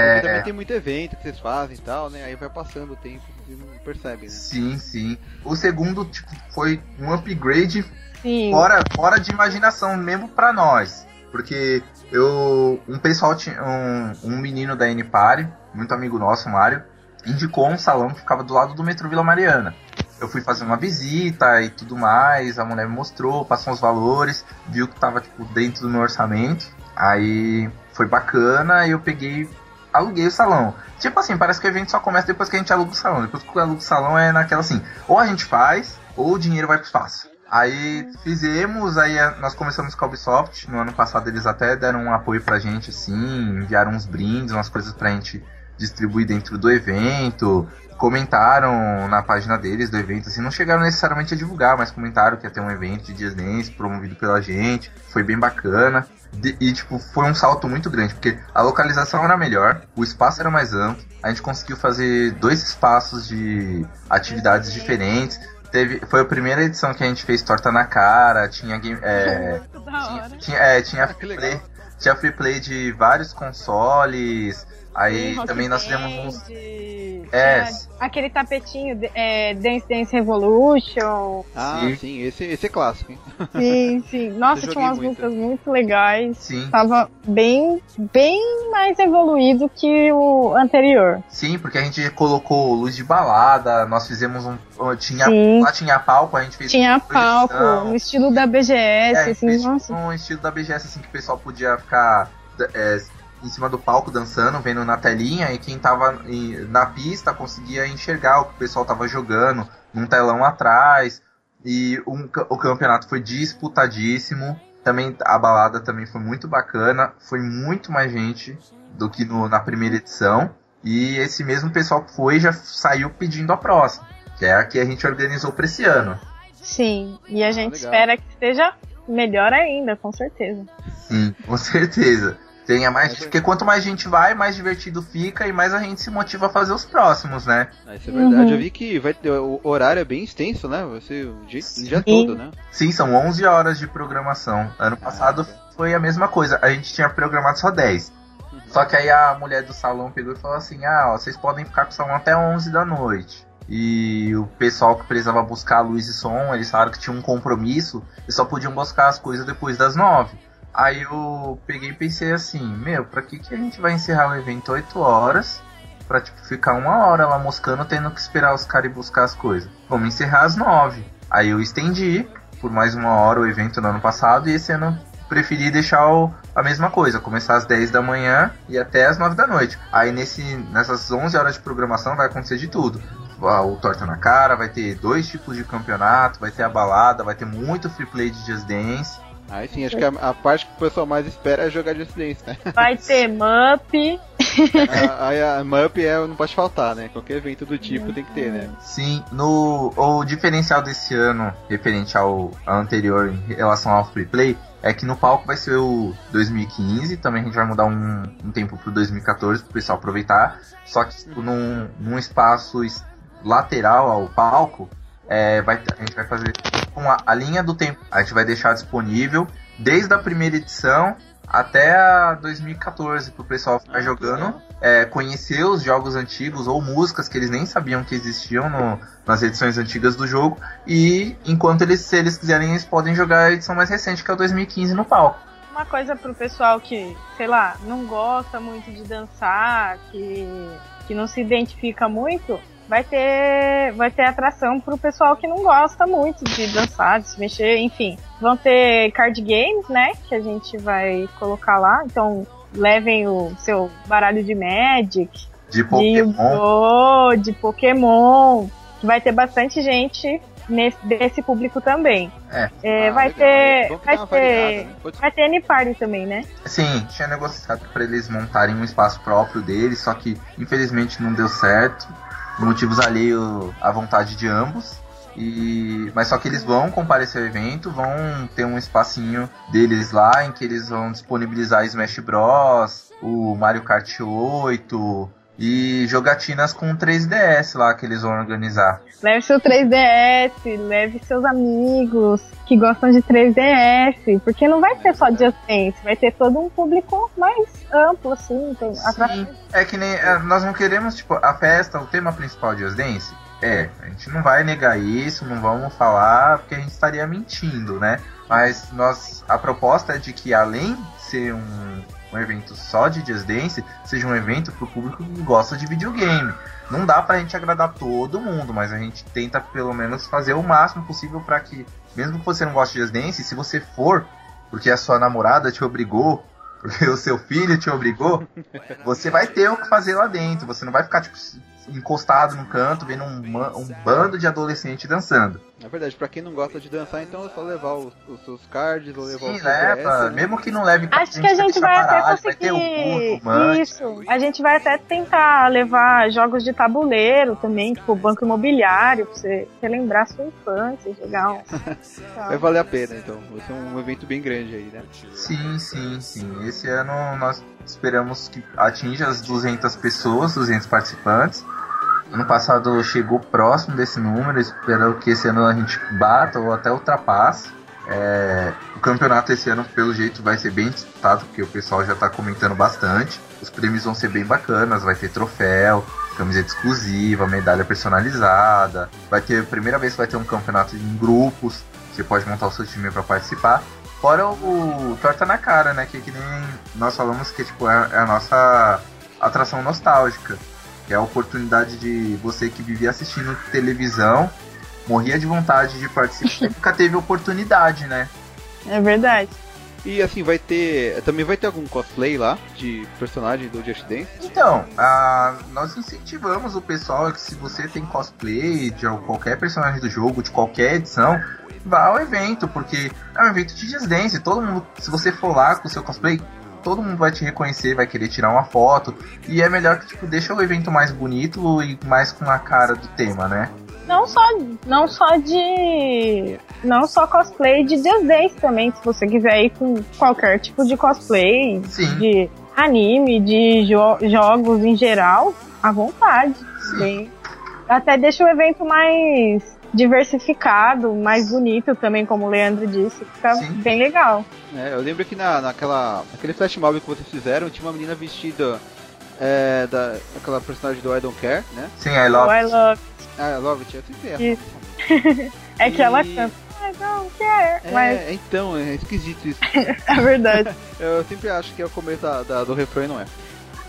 Porque também É, tem muito evento que vocês fazem e tal, né? Aí vai passando o tempo e não percebe, né? sim, sim. O segundo, tipo, foi um upgrade Sim. fora, fora de imaginação mesmo pra nós. Porque eu. Um pessoal tinha. Um, um menino da N-Party, muito amigo nosso, Mário, indicou um salão que ficava do lado do metrô Vila Mariana. Eu fui fazer uma visita e tudo mais, a mulher me mostrou, passou os valores, viu que tava tipo, dentro do meu orçamento. Aí foi bacana eu peguei. Aluguei o salão. Tipo assim, parece que o evento só começa depois que a gente aluga o salão. Depois que eu alugo o salão é naquela assim, ou a gente faz, ou o dinheiro vai pro espaço. Aí fizemos, aí nós começamos com a Ubisoft. No ano passado eles até deram um apoio pra gente, assim, enviaram uns brindes, umas coisas pra gente distribuir dentro do evento. Comentaram na página deles do evento, assim, não chegaram necessariamente a divulgar, mas comentaram que ia ter um evento de Dance promovido pela gente. Foi bem bacana. De- e, tipo, foi um salto muito grande, porque a localização era melhor, o espaço era mais amplo, a gente conseguiu fazer dois espaços de atividades diferentes. Teve, foi a primeira edição que a gente fez torta na cara, tinha game, é, hora. tinha, é, tinha Ah, que free play, tinha free play de vários consoles. Aí Rock também nós Band, fizemos uns. tinha É. Aquele tapetinho, é, Dance Dance Revolution. Ah, Sim. sim, esse, esse é clássico, hein? Sim, sim. Nossa, Eu tinha umas muito. músicas muito legais. Sim, Tava bem, bem mais evoluído que o anterior. sim, porque a gente colocou luz de balada, nós fizemos um. Tinha, Sim. lá tinha palco, a gente fez. Tinha palco, no estilo da BGS, É, assim, nossa. um estilo da BGS assim que o pessoal podia ficar é, em cima do palco dançando, vendo na telinha, e quem tava na pista conseguia enxergar o que o pessoal tava jogando num telão atrás. E um o campeonato foi disputadíssimo. Também a balada também foi muito bacana, foi muito mais gente do que no- na primeira edição. E esse mesmo pessoal que foi já saiu pedindo a próxima, que é a que a gente organizou para esse ano. Sim, e a gente legal. espera que esteja melhor ainda, com certeza. Sim, com certeza. Tenha mais, É porque quanto mais gente vai, mais divertido fica e mais a gente se motiva a fazer os próximos, né? Ah, isso é verdade. Uhum. Eu vi que vai ter, o horário é bem extenso, né? Vai ser o dia, o dia todo, né? Sim, são 11 horas de programação. Ano passado foi a mesma coisa, a gente tinha programado só 10. Só que aí a mulher do salão pegou e falou assim: ah, ó, vocês podem ficar com o salão até 11 da noite. E o pessoal que precisava buscar luz e som, eles falaram que tinha um compromisso e só podiam buscar as coisas depois das 9. Aí eu peguei e pensei assim: meu, pra que, que a gente vai encerrar o evento 8 horas? Pra tipo, ficar uma hora lá moscando, tendo que esperar os caras ir buscar as coisas. Vamos encerrar às 9. Aí eu estendi por mais uma hora o evento no ano passado e esse ano preferi deixar o- a mesma coisa, começar às 10 da manhã e até às 9 da noite. Aí nesse, nessas 11 horas de programação vai acontecer de tudo. O Torta na Cara, vai ter dois tipos de campeonato, vai ter a balada, vai ter muito free play de Just Dance. Aí sim, acho que a, a parte que o pessoal mais espera é jogar Just Dance, né? Vai ter MUP. A- Aí a MUP é, não pode faltar, né? Qualquer evento do tipo tem que ter, né? Sim, no, o diferencial desse ano, referente ao, ao anterior em relação ao free play, é que no palco vai ser o 2015, também a gente vai mudar um, um tempo pro 2014 pro pessoal aproveitar, só que tipo, num, num espaço es- lateral ao palco, é, vai, a gente vai fazer com a, linha do tempo, a gente vai deixar disponível desde a primeira edição até a 2014 pro pessoal ficar Ah, jogando é, conhecer os jogos antigos ou músicas que eles nem sabiam que existiam no- nas edições antigas do jogo. E enquanto eles, se eles quiserem, eles podem jogar a edição mais recente, que é o 2015, no palco. Uma coisa pro pessoal que, sei lá, não gosta muito de dançar, que, que não se identifica muito, vai ter, vai ter atração pro pessoal que não gosta muito de dançar, de se mexer, enfim. Vão ter card games, né? Que a gente vai colocar lá. Então, levem o seu baralho de Magic, De de Pokémon. Yu-Gi-Oh!, de Pokémon. Vai ter bastante gente nesse, desse público também. É. É, Ah, vai ter. Vamos Vai dar uma variada, ter. né? Pode- Vai ter N-Party também, né? Sim, tinha negociado para eles montarem um espaço próprio deles, só que infelizmente não deu certo. Motivos alheios à vontade de ambos. E, mas só que eles vão comparecer ao evento, vão ter um espacinho deles lá em que eles vão disponibilizar Smash Bros, o Mario Kart 8 e jogatinas com 3DS lá que eles vão organizar. Leve seu 3DS, leve seus amigos que gostam de 3DS, porque não vai ser só Just Dance, vai ter todo um público mais amplo, assim, tem. Sim, é que nem é, nós não queremos tipo a festa, o tema principal de Just Dance. É, a gente não vai negar isso, não vamos falar porque a gente estaria mentindo, né? Mas nós a proposta é de que além de ser um, um evento só de Just Dance, seja um evento pro público que gosta de videogame. Não dá pra gente agradar todo mundo, mas a gente tenta pelo menos fazer o máximo possível pra que, mesmo que você não goste de Just Dance, se você for, porque a sua namorada te obrigou, porque o seu filho te obrigou, você vai ter o que fazer lá dentro. Você não vai ficar tipo encostado no canto vendo um, um bando de adolescente dançando. Na verdade, pra quem não gosta de dançar, então é só levar os, os seus cards ou levar Sim, os seus leva. Né? Mesmo que não leve Acho que a gente vai até conseguir. ter o Uno, o Mantic. Isso. A gente vai até tentar levar jogos de tabuleiro também, tipo banco imobiliário, pra você relembrar sua infância, jogar um. Vai valer a pena, então. Vai ser um evento bem grande aí, né? Sim, sim, sim. Esse ano nós esperamos que atinja as 200 pessoas, 200 participantes. Ano passado chegou próximo desse número, espero que esse ano a gente bata ou até ultrapasse. É, o campeonato esse ano, pelo jeito, vai ser bem disputado, porque o pessoal já está comentando bastante. Os prêmios vão ser bem bacanas, vai ter troféu, camiseta exclusiva, medalha personalizada. Vai ter, primeira vez que vai ter um campeonato em grupos, você pode montar o seu time para participar. Fora o Torta na Cara, né? Que, que nem nós falamos que tipo, é, é a nossa atração nostálgica. Que é a oportunidade de você que vivia assistindo televisão, morria de vontade de participar, nunca teve oportunidade, né? É verdade. E assim, vai ter. Também vai ter algum cosplay lá de personagem do Just Dance? Então, ah, nós incentivamos o pessoal que se você tem cosplay de qualquer personagem do jogo, de qualquer edição, vá ao evento, porque é um evento de Just Dance. Todo mundo, se você for lá com o seu cosplay, todo mundo vai te reconhecer, vai querer tirar uma foto. E é melhor que, tipo, deixa o evento mais bonito e mais com a cara do tema, né? Não só, não só de. Não só cosplay de Dance também, se você quiser ir com qualquer tipo de cosplay, Sim. de anime, de jo- jogos em geral, à vontade. Até deixa o evento mais diversificado, mais bonito também, como o Leandro disse. Fica Sim. bem legal. É, eu lembro que na, naquela, naquele flash mob que vocês fizeram, tinha uma menina vestida é, da, aquela personagem do I Don't Care, né? Sim, I love. Oh, I love Ah, I Love It, eu sempre. É que ela E- canta. I don't care. Mas É, então, é esquisito isso. é verdade. Eu sempre acho que é o começo da, da- do refrão e não é.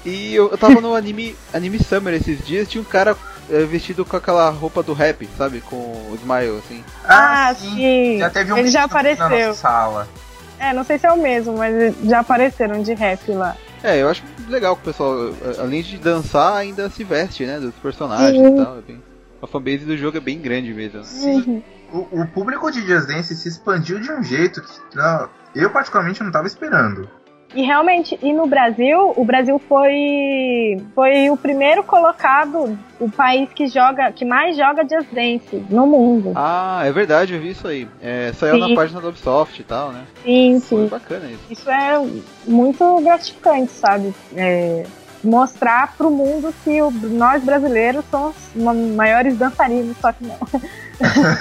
E eu, eu tava no anime, anime Summer esses dias, tinha um cara é, vestido com aquela roupa do rap, sabe? Com o smile, assim. Ah, sim. Já teve um Ele já menino na apareceu. nossa sala. É, não sei se é o mesmo, mas já apareceram de rap lá. É, eu acho legal que o pessoal, é, além de dançar, ainda se veste, né? Dos personagens Sim. e tal. é bem- a fanbase do jogo é bem grande mesmo. Sim. O, o público de Just Dance se expandiu de um jeito que não, eu particularmente não tava esperando. E realmente, e no Brasil, o Brasil foi foi o primeiro colocado, o país que joga, que mais joga Just Dance no mundo. Ah, é verdade, eu vi isso aí. É, saiu Sim. na página da Ubisoft e tal, né? Sim, Foi sim. bacana isso. Isso é muito gratificante, sabe? É, mostrar pro mundo que o- nós brasileiros somos os maiores dançarinos, só que não.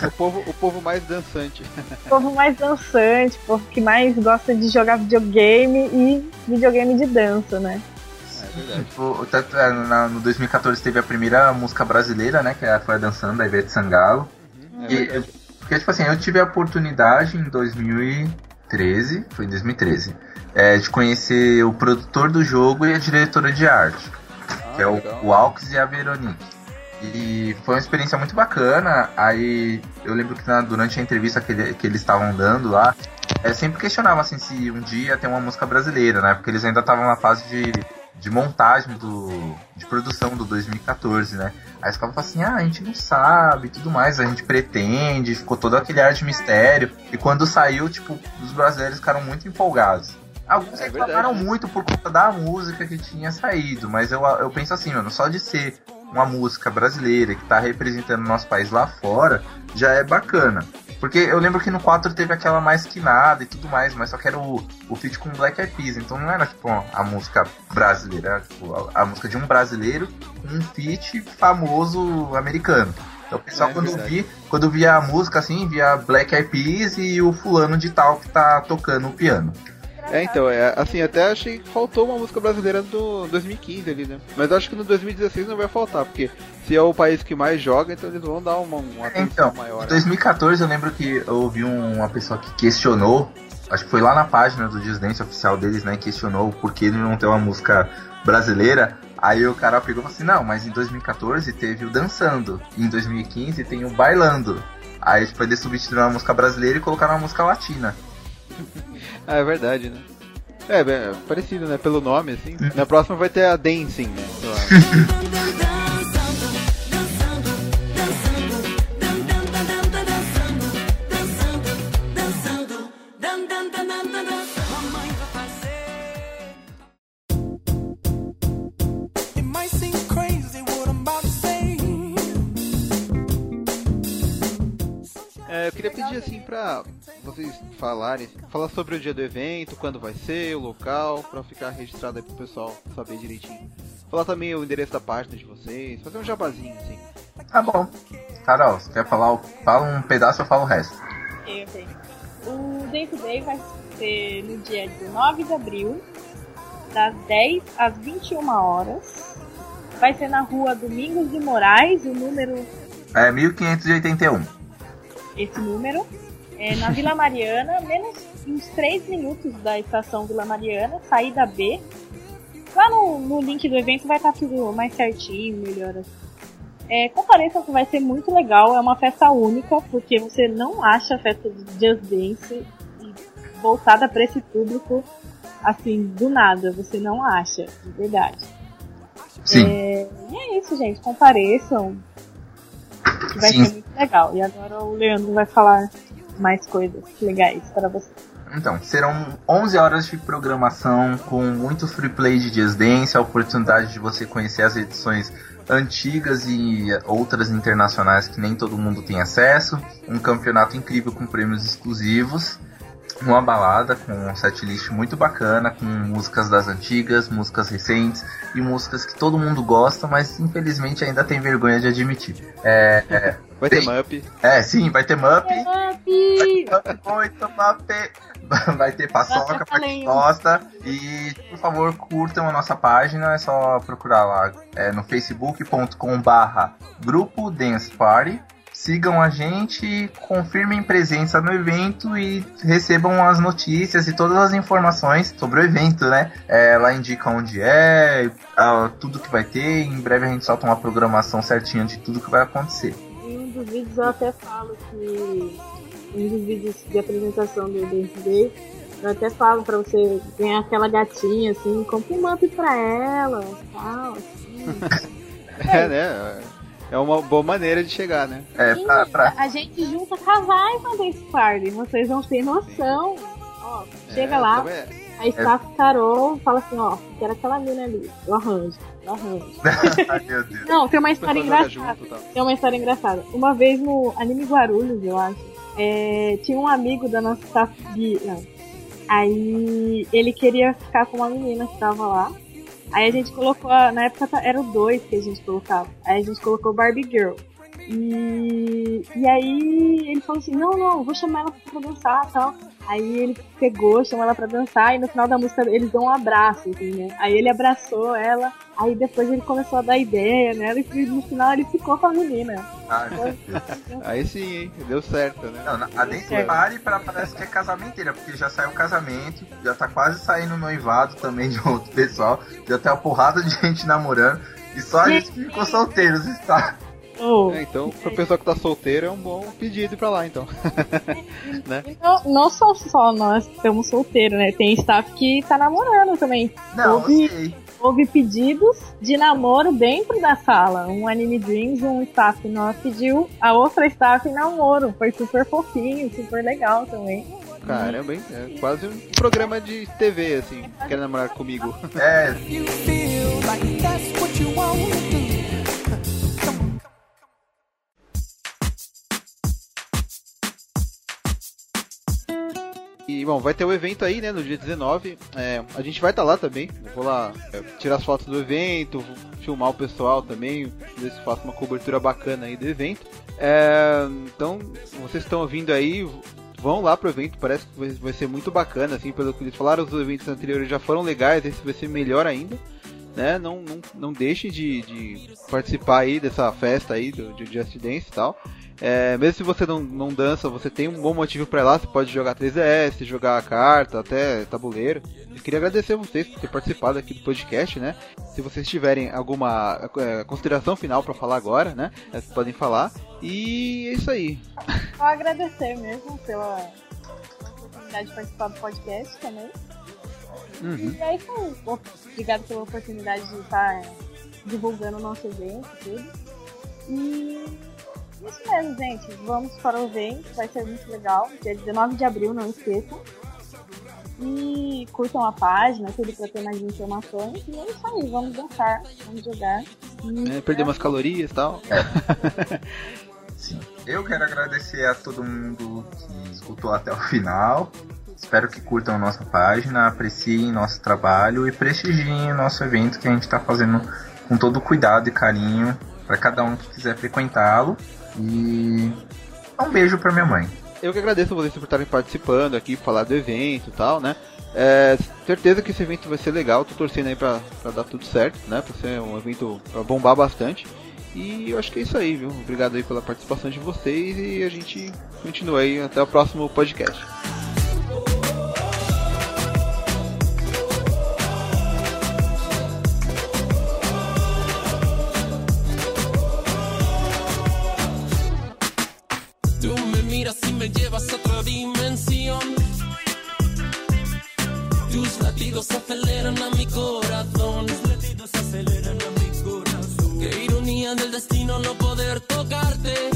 o, povo, o povo mais dançante. O povo mais dançante, o povo que mais gosta de jogar videogame e videogame de dança, né? É verdade. Tipo, é, no 2014 teve a primeira música brasileira, né? Que foi a Dançando, da Ivete Sangalo. É E, porque, tipo assim, eu tive a oportunidade em 2013, foi em 2013, é, de conhecer o produtor do jogo e a diretora de arte, que é Ah, o, legal. o Alx e a Veronique. E foi uma experiência muito bacana. Aí eu lembro que na- durante a entrevista que, ele- que eles estavam dando lá, eu sempre questionava assim, se um dia ia ter uma música brasileira, né? Porque eles ainda estavam na fase de, de montagem do, de produção do 2014, né? Aí eles ficavam falando assim, ah, a gente não sabe e tudo mais, a gente pretende, ficou todo aquele ar de mistério. E quando saiu, tipo, os brasileiros ficaram muito empolgados. Alguns É reclamaram verdade, muito por conta da música que tinha saído, mas eu, eu penso assim, mano, só de ser uma música brasileira que tá representando o nosso país lá fora, já é bacana. Porque eu lembro que no 4 teve aquela mais quinada e tudo mais, mas só que era o, o feat com Black Eyed Peas, então não era tipo a música brasileira, era tipo a, a música de um brasileiro com um feat famoso americano. Então o pessoal É, quando verdade. vi, quando via a música assim, via Black Eyed Peas e o fulano de tal que tá tocando o piano. É, então, é, assim, até achei que faltou uma música brasileira do 2015 ali, né? Mas acho que no 2016 não vai faltar, porque se é o país que mais joga, então eles vão dar uma, uma atenção Então, maior. em né? 2014 eu lembro que eu ouvi um- uma pessoa que questionou, acho que foi lá na página do Dance oficial deles, né, questionou por que ele não tem uma música brasileira. Aí o cara pegou e falou assim, não, mas em 2014 teve o Dançando, e em 2015 tem o Bailando. Aí tipo, eles substituíram a música brasileira e colocaram uma música latina. Ah, é verdade, né? É, bem, parecido, né? Pelo nome, assim. Uhum. Na próxima vai ter a Dancing, né? pra vocês falarem, falar sobre o dia do evento, quando vai ser, o local, pra ficar registrado aí pro pessoal saber direitinho. Falar também o endereço da página de vocês, fazer um jabazinho assim. Tá bom. Carol, você quer falar? o- Fala um pedaço eu falo o resto. Ok, ok. O Day to Day vai ser no dia 19 de abril, das 10 às 21 horas. Vai ser na rua Domingos de Moraes, o número, É 1581. esse número. É na Vila Mariana, menos uns 3 minutos da estação Vila Mariana, saída B. Lá no, no link do evento vai estar tudo mais certinho, melhor assim. É, compareçam que vai ser muito legal, é uma festa única, porque você não acha festa de Just Dance voltada pra esse público, assim, do nada, você não acha, de verdade. Sim. É, e é isso, gente, compareçam. que Vai Sim. ser muito legal. E agora o Leandro vai falar mais coisas legais para você. Então, serão 11 horas de programação com muito free play de Just Dance, a oportunidade de você conhecer as edições antigas e outras internacionais que nem todo mundo tem acesso, um campeonato incrível com prêmios exclusivos, uma balada com um setlist muito bacana, com músicas das antigas, músicas recentes e músicas que todo mundo gosta, mas infelizmente ainda tem vergonha de admitir. É, é, Vai ter Sim. Mup. é sim, vai ter Mup, Up! muito Mup, vai ter paçoca gosta e por favor curtam a nossa página, é só procurar lá é, no facebook.com barra grupo Dance Party. Sigam a gente, confirmem presença no evento e recebam as notícias e todas as informações sobre o evento, né? É, ela indica onde é, tudo que vai ter. Em breve a gente solta uma programação certinha de tudo que vai acontecer. Vídeos eu até falo que. Um dos vídeos de apresentação do Day, eu até falo pra você ganhar aquela gatinha assim, compre um up pra ela tal. Assim. É, né? É uma boa maneira de chegar, né? É, pra, pra- A gente junta casais na Dance Party, vocês não têm noção. Ó, chega É, lá, é. a staff Carol fala assim, ó, quero aquela mina ali, eu arranjo, Ai meu Deus. Não, tem uma história engraçada. junto e tal. Tem uma história engraçada. Uma vez no Anime Guarulhos, eu acho, é, tinha um amigo da nossa staff de. Não. Aí ele queria ficar com uma menina que tava lá. Aí a gente colocou, a- na época ta- era o 2 que a gente colocava. Aí a gente colocou Barbie Girl. E, e aí ele falou assim, não, não, vou chamar ela pra dançar e tal. Aí ele pegou, chamou ela pra dançar e no final da música eles dão um abraço, assim, né? Aí ele abraçou ela, aí depois ele começou a dar ideia nela e no final ele ficou com a menina. Meu Deus. Aí sim, hein? Deu certo, né? Não, a Dance Party pra- parece que é casamenteira, porque já saiu o casamento, já tá quase saindo o noivado também de outro pessoal, já tem uma porrada de gente namorando, e só a gente que ficou solteiros, está. Oh. É, então, pro pessoal que tá solteiro, é um bom pedido ir pra lá, então. né? Não, não só, só nós que estamos solteiros, né? Tem staff que tá namorando também. Não, eu sei. Houve pedidos de namoro dentro da sala. Um Anime Dreams, um staff nosso pediu a outra staff em namoro. Foi super fofinho, super legal também. Caramba, hein? É quase um programa de TV, assim. Quer namorar comigo? É, bom, vai ter o evento aí, né, no dia 19. É, a gente vai estar lá também. Eu vou lá é, tirar as fotos do evento, filmar o pessoal também, ver se faço uma cobertura bacana aí do evento. É, então, vocês estão ouvindo aí, vão lá pro evento, parece que vai, ser muito bacana, assim, pelo que eles falaram, os eventos anteriores já foram legais, esse vai ser melhor ainda. Né, não, não, não deixe de, de participar aí dessa festa aí do, de Just Dance e tal. É, mesmo se você não, não dança, você tem um bom motivo pra ir lá, você pode jogar 3DS, jogar carta, até tabuleiro. Eu queria agradecer a vocês por ter participado aqui do podcast, né? Se vocês tiverem alguma é, consideração final pra falar agora, né? é, Vocês podem falar. E é isso aí. Só agradecer mesmo pela oportunidade de participar do podcast também. Uhum. E aí, foi. Obrigado pela oportunidade de estar é, divulgando o nosso evento e tudo. E isso mesmo, gente. Vamos para o evento, vai ser muito legal. Dia 19 de abril, não esqueçam. E curtam a página, tudo para ter mais informações. E é isso aí, vamos dançar, vamos jogar. É, perder umas calorias e tal. sim. Eu quero agradecer a todo mundo que escutou até o final. Espero que curtam a nossa página, apreciem nosso trabalho e prestigiem o nosso evento que a gente está fazendo com todo cuidado e carinho para cada um que quiser frequentá-lo. E um beijo para minha mãe. Eu que agradeço vocês por estarem participando aqui, falar do evento e tal, né? É, certeza que esse evento vai ser legal, tô torcendo aí pra, pra dar tudo certo, né? Pra ser um evento pra bombar bastante. E eu acho que é isso aí, viu? Obrigado aí pela participação de vocês e a gente continua aí até o próximo podcast. llevas a otra dimensión. Tus latidos aceleran a mi corazón. Tus latidos aceleran a mi corazón. Qué ironía del destino no poder tocarte.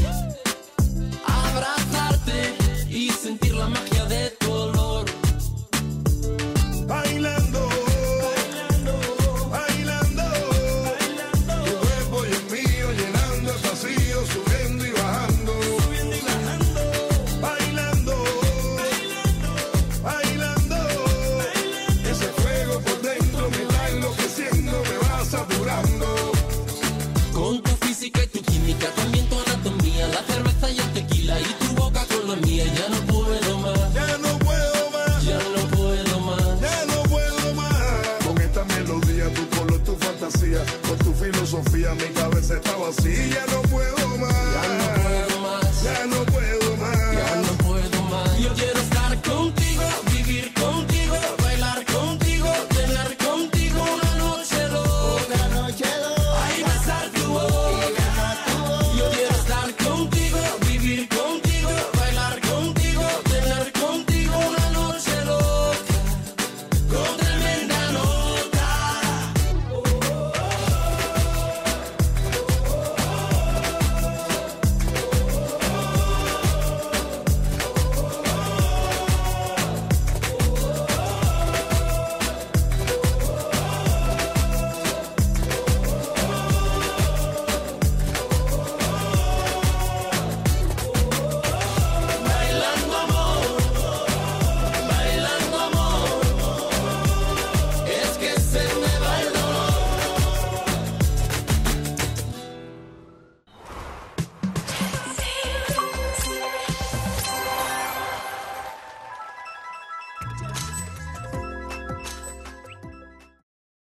Con tu física y tu química, también tu anatomía, la cerveza y el tequila y tu boca con la mía. Ya no puedo más. Ya no puedo más. Ya no puedo más. Ya no puedo más. Con esta melodía, tu color, tu fantasía, con tu filosofía, mi cabeza está vacía.